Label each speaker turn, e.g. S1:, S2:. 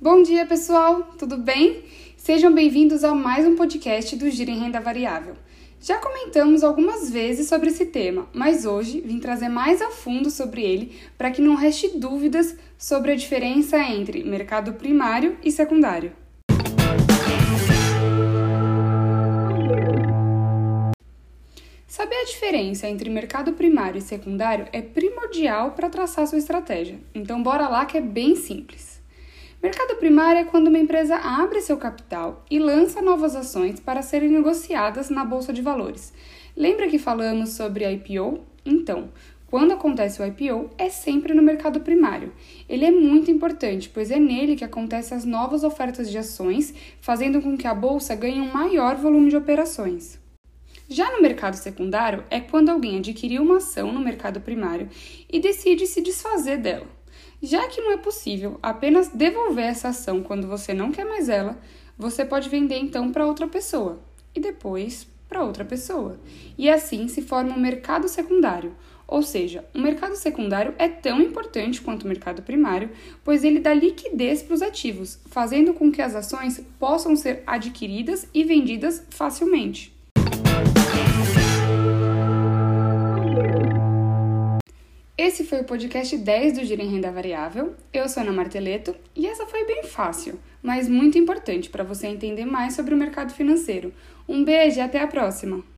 S1: Bom dia, pessoal! Tudo bem? Sejam bem-vindos a mais um podcast do Giro em Renda Variável. Já comentamos algumas vezes sobre esse tema, mas hoje vim trazer mais a fundo sobre ele para que não reste dúvidas sobre a diferença entre mercado primário e secundário. Saber a diferença entre mercado primário e secundário é primordial para traçar sua estratégia. Então, bora lá que é bem simples. Mercado primário é quando uma empresa abre seu capital e lança novas ações para serem negociadas na bolsa de valores. Lembra que falamos sobre IPO? Então, quando acontece o IPO, é sempre no mercado primário. Ele é muito importante, pois é nele que acontecem as novas ofertas de ações, fazendo com que a bolsa ganhe um maior volume de operações. Já no mercado secundário, é quando alguém adquiriu uma ação no mercado primário e decide se desfazer dela. Já que não é possível apenas devolver essa ação quando você não quer mais ela, você pode vender então para outra pessoa e depois para outra pessoa. E assim se forma um mercado secundário. Ou seja, o mercado secundário é tão importante quanto o mercado primário, pois ele dá liquidez para os ativos, fazendo com que as ações possam ser adquiridas e vendidas facilmente. Esse foi o podcast 10 do Giro em Renda Variável. Eu sou Ana Marteleto e essa foi bem fácil, mas muito importante para você entender mais sobre o mercado financeiro. Um beijo e até a próxima!